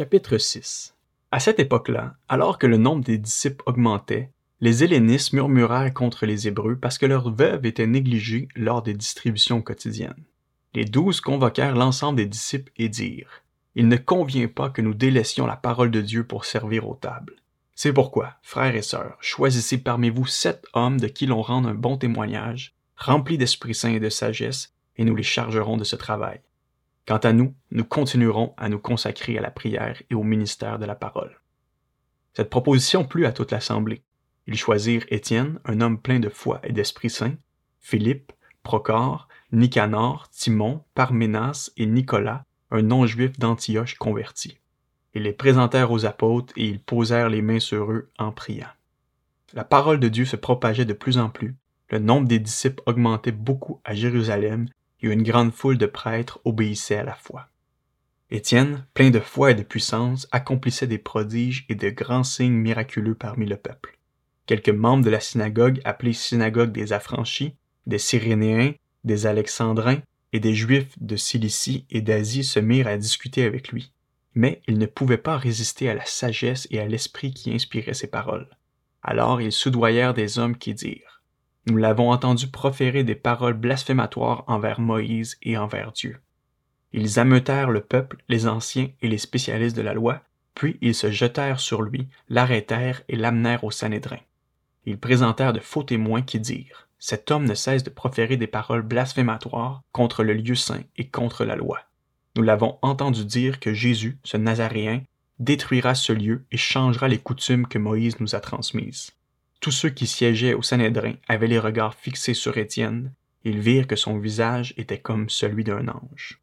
Chapitre 6 À cette époque-là, alors que le nombre des disciples augmentait, les Hellénistes murmurèrent contre les Hébreux parce que leurs veuves étaient négligées lors des distributions quotidiennes. Les douze convoquèrent l'ensemble des disciples et dirent Il ne convient pas que nous délaissions la parole de Dieu pour servir aux tables. C'est pourquoi, frères et sœurs, choisissez parmi vous sept hommes de qui l'on rende un bon témoignage, remplis d'Esprit Saint et de sagesse, et nous les chargerons de ce travail. Quant à nous, nous continuerons à nous consacrer à la prière et au ministère de la parole. Cette proposition plut à toute l'assemblée. Ils choisirent Étienne, un homme plein de foi et d'Esprit Saint, Philippe, Procor, Nicanor, Timon, Parménas et Nicolas, un non-juif d'Antioche converti. Ils les présentèrent aux apôtres et ils posèrent les mains sur eux en priant. La parole de Dieu se propageait de plus en plus, le nombre des disciples augmentait beaucoup à Jérusalem et une grande foule de prêtres obéissait à la foi. Étienne, plein de foi et de puissance, accomplissait des prodiges et de grands signes miraculeux parmi le peuple. Quelques membres de la synagogue, appelée synagogue des affranchis, des Cyrénéens, des Alexandrins et des Juifs de Cilicie et d'Asie se mirent à discuter avec lui. Mais ils ne pouvaient pas résister à la sagesse et à l'esprit qui inspirait ses paroles. Alors ils soudoyèrent des hommes qui dirent nous l'avons entendu proférer des paroles blasphématoires envers Moïse et envers Dieu. Ils ameutèrent le peuple, les anciens et les spécialistes de la loi, puis ils se jetèrent sur lui, l'arrêtèrent et l'amenèrent au Sanhédrin. Ils présentèrent de faux témoins qui dirent Cet homme ne cesse de proférer des paroles blasphématoires contre le lieu saint et contre la loi. Nous l'avons entendu dire que Jésus, ce Nazaréen, détruira ce lieu et changera les coutumes que Moïse nous a transmises. Tous ceux qui siégeaient au Sanhédrin avaient les regards fixés sur Étienne, ils virent que son visage était comme celui d'un ange.